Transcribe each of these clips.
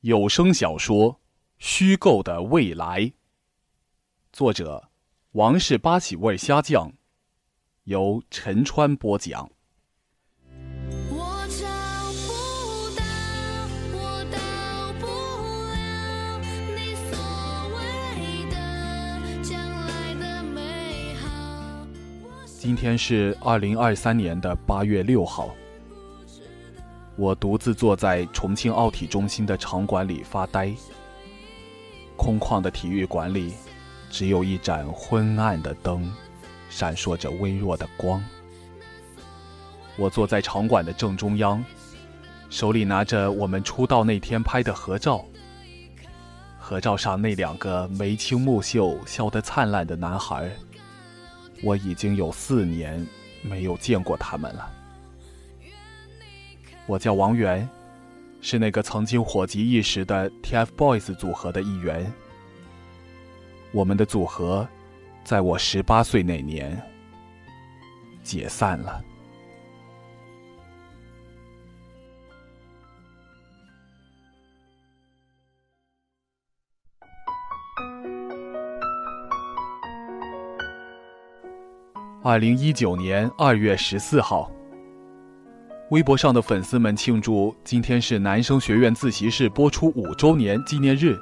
有声小说《虚构的未来》，作者王氏八喜味虾酱，由陈川播讲。我找不到，我到不了你所谓的将来的美好。今天是二零二三年的八月六号，我独自坐在重庆奥体中心的场馆里发呆。空旷的体育馆里，只有一盏昏暗的灯，闪烁着微弱的光。我坐在场馆的正中央，手里拿着我们出道那天拍的合照。合照上那两个眉清目秀、笑得灿烂的男孩，我已经有四年没有见过他们了。我叫王源，是那个曾经火极一时的 TFBOYS 组合的一员。我们的组合，在我十八岁那年解散了。二零一九年二月十四号，微博上的粉丝们庆祝今天是男生学院自习室播出五周年纪念日。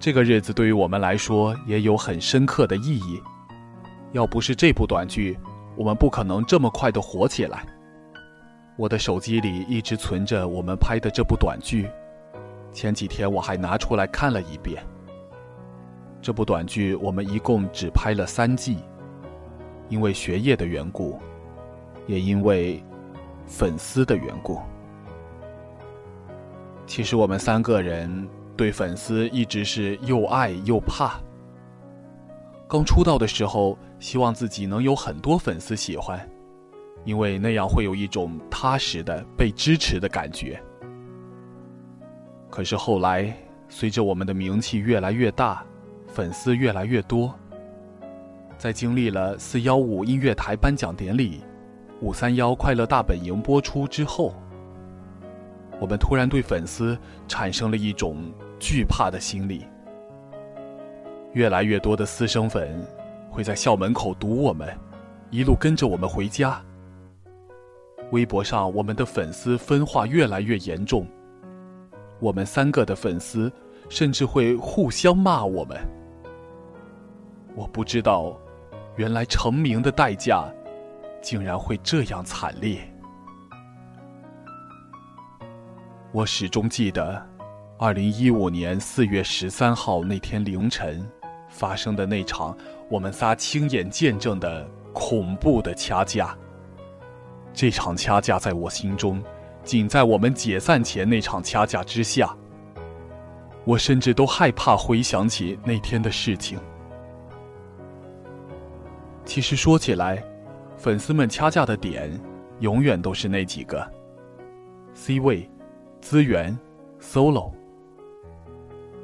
这个日子对于我们来说也有很深刻的意义。要不是这部短剧，我们不可能这么快的火起来。我的手机里一直存着我们拍的这部短剧，前几天我还拿出来看了一遍。这部短剧我们一共只拍了三季，因为学业的缘故，也因为粉丝的缘故。其实我们三个人对粉丝一直是又爱又怕。刚出道的时候，希望自己能有很多粉丝喜欢，因为那样会有一种踏实的被支持的感觉。可是后来，随着我们的名气越来越大，粉丝越来越多，在经历了四幺五音乐台颁奖典礼、五三幺快乐大本营播出之后，我们突然对粉丝产生了一种惧怕的心理。越来越多的私生粉会在校门口堵我们，一路跟着我们回家。微博上，我们的粉丝分化越来越严重，我们三个的粉丝甚至会互相骂我们。我不知道，原来成名的代价竟然会这样惨烈。我始终记得，二零一五年四月十三号那天凌晨发生的那场我们仨亲眼见证的恐怖的掐架。这场掐架在我心中，仅在我们解散前那场掐架之下。我甚至都害怕回想起那天的事情。其实说起来，粉丝们掐架的点，永远都是那几个：C 位、资源、solo。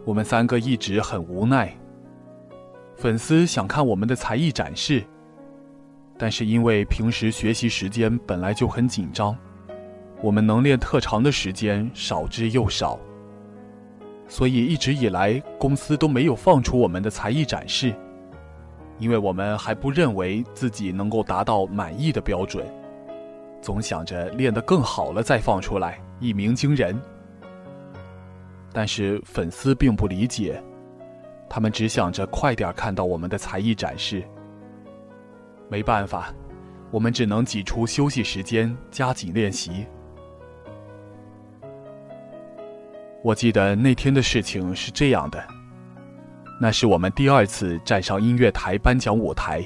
我们三个一直很无奈。粉丝想看我们的才艺展示，但是因为平时学习时间本来就很紧张，我们能练特长的时间少之又少，所以一直以来公司都没有放出我们的才艺展示，因为我们还不认为自己能够达到满意的标准，总想着练得更好了再放出来，一鸣惊人。但是粉丝并不理解。他们只想着快点看到我们的才艺展示。没办法，我们只能挤出休息时间加紧练习。我记得那天的事情是这样的：那是我们第二次站上音乐台颁奖舞台。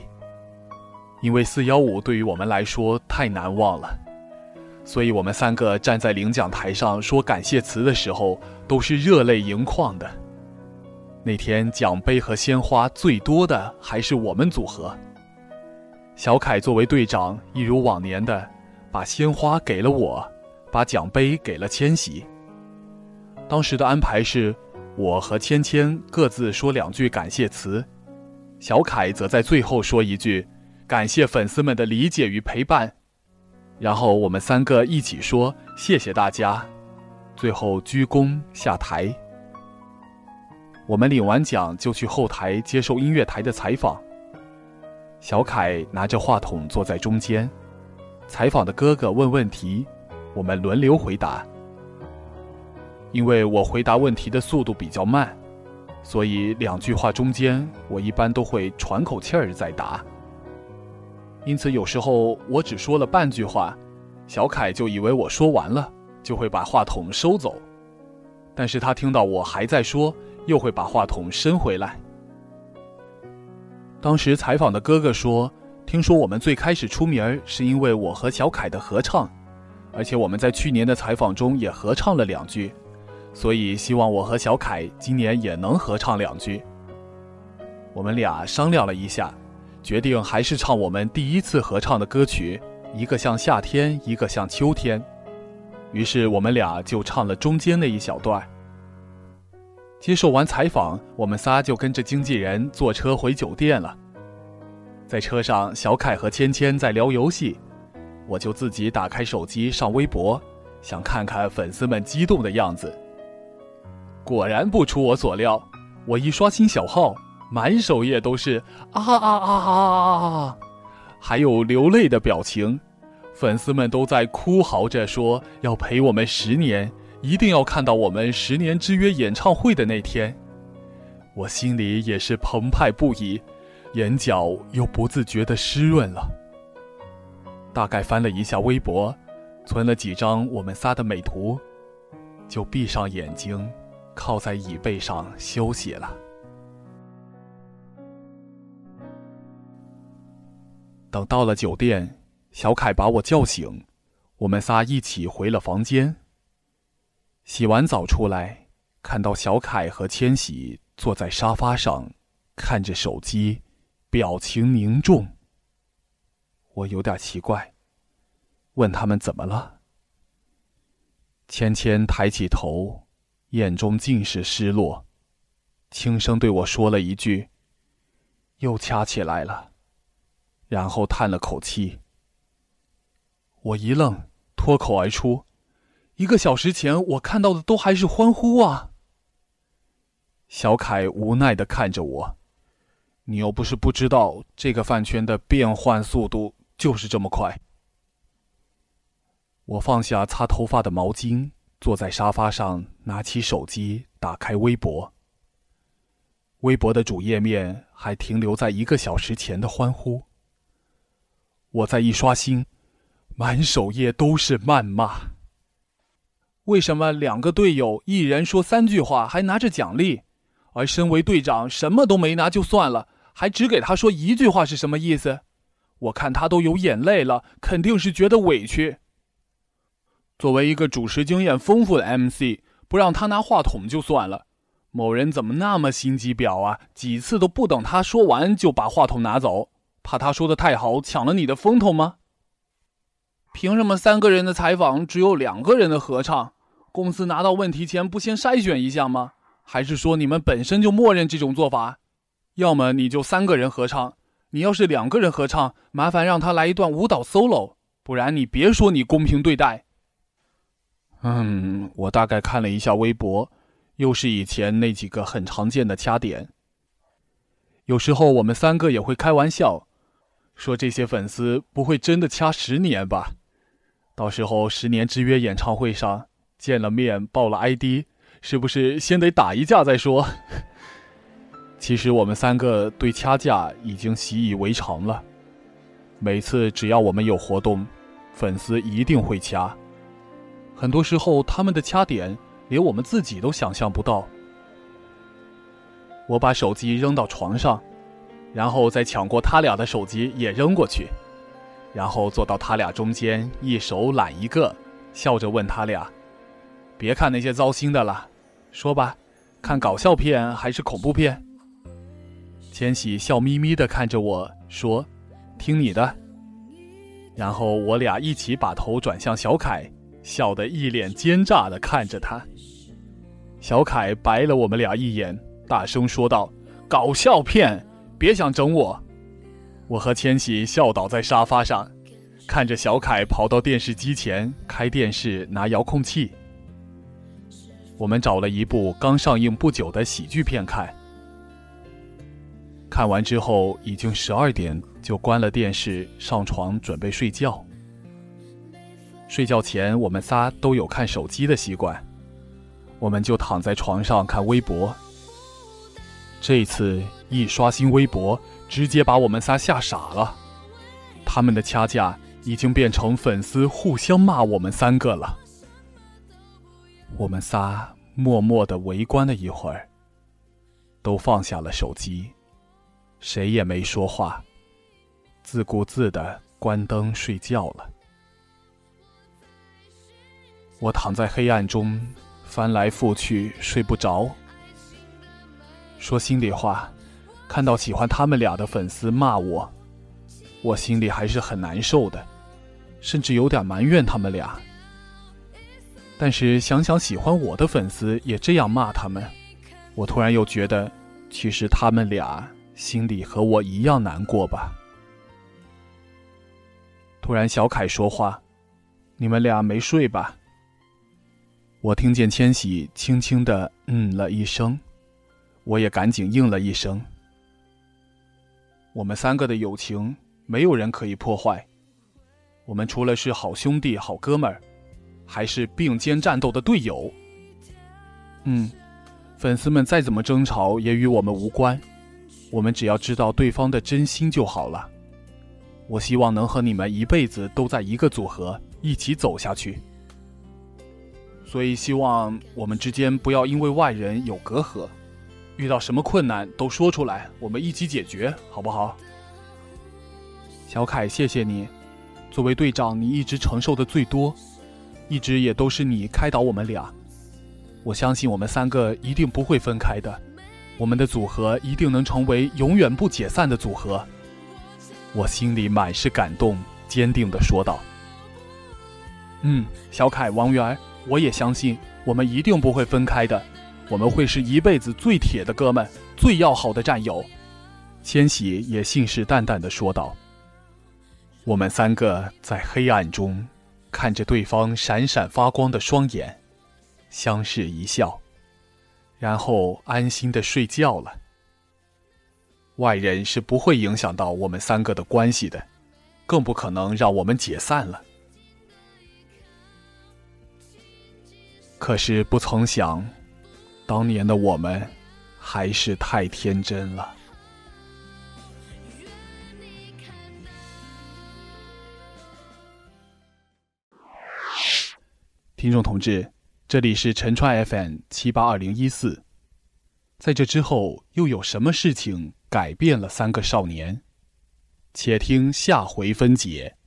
因为四幺五对于我们来说太难忘了，所以我们三个站在领奖台上说感谢词的时候，都是热泪盈眶的。那天奖杯和鲜花最多的还是我们组合。小凯作为队长，一如往年的把鲜花给了我，把奖杯给了千玺。当时的安排是，我和芊芊各自说两句感谢词，小凯则在最后说一句，感谢粉丝们的理解与陪伴，然后我们三个一起说谢谢大家。最后鞠躬下台。我们领完奖就去后台接受音乐台的采访。小凯拿着话筒坐在中间，采访的哥哥问问题，我们轮流回答。因为我回答问题的速度比较慢，所以两句话中间我一般都会喘口气儿再答。因此有时候我只说了半句话，小凯就以为我说完了，就会把话筒收走。但是他听到我还在说，又会把话筒伸回来。当时采访的哥哥说：“听说我们最开始出名儿是因为我和小凯的合唱，而且我们在去年的采访中也合唱了两句，所以希望我和小凯今年也能合唱两句。”我们俩商量了一下，决定还是唱我们第一次合唱的歌曲，一个像夏天，一个像秋天。于是我们俩就唱了中间那一小段。接受完采访，我们仨就跟着经纪人坐车回酒店了。在车上，小凯和芊芊在聊游戏，我就自己打开手机上微博，想看看粉丝们激动的样子。果然不出我所料，我一刷新小号，满首页都是啊啊啊啊啊啊，还有流泪的表情，粉丝们都在哭嚎着说要陪我们十年。一定要看到我们十年之约演唱会的那天，我心里也是澎湃不已，眼角又不自觉的湿润了。大概翻了一下微博，存了几张我们仨的美图，就闭上眼睛，靠在椅背上休息了。等到了酒店，小凯把我叫醒，我们仨一起回了房间。洗完澡出来，看到小凯和千玺坐在沙发上，看着手机，表情凝重。我有点奇怪，问他们怎么了。芊芊抬起头，眼中尽是失落，轻声对我说了一句：“又掐起来了。”然后叹了口气。我一愣，脱口而出。一个小时前，我看到的都还是欢呼啊。小凯无奈的看着我：“你又不是不知道，这个饭圈的变换速度就是这么快。”我放下擦头发的毛巾，坐在沙发上，拿起手机，打开微博。微博的主页面还停留在一个小时前的欢呼。我再一刷新，满首页都是谩骂。为什么两个队友一人说三句话还拿着奖励，而身为队长什么都没拿就算了，还只给他说一句话是什么意思？我看他都有眼泪了，肯定是觉得委屈。作为一个主持经验丰富的 MC，不让他拿话筒就算了，某人怎么那么心机婊啊？几次都不等他说完就把话筒拿走，怕他说的太好抢了你的风头吗？凭什么三个人的采访只有两个人的合唱？公司拿到问题前不先筛选一下吗？还是说你们本身就默认这种做法？要么你就三个人合唱，你要是两个人合唱，麻烦让他来一段舞蹈 solo，不然你别说你公平对待。嗯，我大概看了一下微博，又是以前那几个很常见的掐点。有时候我们三个也会开玩笑，说这些粉丝不会真的掐十年吧？到时候十年之约演唱会上。见了面报了 ID，是不是先得打一架再说？其实我们三个对掐架已经习以为常了。每次只要我们有活动，粉丝一定会掐。很多时候他们的掐点连我们自己都想象不到。我把手机扔到床上，然后再抢过他俩的手机也扔过去，然后坐到他俩中间，一手揽一个，笑着问他俩。别看那些糟心的了，说吧，看搞笑片还是恐怖片？千玺笑眯眯的看着我说：“听你的。”然后我俩一起把头转向小凯，笑得一脸奸诈的看着他。小凯白了我们俩一眼，大声说道：“搞笑片，别想整我！”我和千玺笑倒在沙发上，看着小凯跑到电视机前开电视拿遥控器。我们找了一部刚上映不久的喜剧片看。看完之后已经十二点，就关了电视，上床准备睡觉。睡觉前，我们仨都有看手机的习惯，我们就躺在床上看微博。这次一刷新微博，直接把我们仨吓傻了。他们的掐架已经变成粉丝互相骂我们三个了。我们仨默默的围观了一会儿，都放下了手机，谁也没说话，自顾自的关灯睡觉了。我躺在黑暗中，翻来覆去睡不着。说心里话，看到喜欢他们俩的粉丝骂我，我心里还是很难受的，甚至有点埋怨他们俩。但是想想喜欢我的粉丝也这样骂他们，我突然又觉得，其实他们俩心里和我一样难过吧。突然小凯说话：“你们俩没睡吧？”我听见千玺轻轻的嗯了一声，我也赶紧应了一声。我们三个的友情没有人可以破坏，我们除了是好兄弟、好哥们儿，还是并肩战斗的队友。嗯，粉丝们再怎么争吵也与我们无关，我们只要知道对方的真心就好了。我希望能和你们一辈子都在一个组合，一起走下去。所以希望我们之间不要因为外人有隔阂，遇到什么困难都说出来，我们一起解决，好不好？小凯，谢谢你，作为队长，你一直承受的最多，一直也都是你开导我们俩。我相信我们三个一定不会分开的，我们的组合一定能成为永远不解散的组合。我心里满是感动，坚定的说道：“嗯，小凯，王源。”我也相信，我们一定不会分开的，我们会是一辈子最铁的哥们，最要好的战友。千玺也信誓旦旦地说道。我们三个在黑暗中，看着对方闪闪发光的双眼，相视一笑，然后安心的睡觉了。外人是不会影响到我们三个的关系的，更不可能让我们解散了。可是不曾想，当年的我们还是太天真了。听众同志，这里是陈川 FM 七八二零一四。在这之后，又有什么事情改变了三个少年？且听下回分解。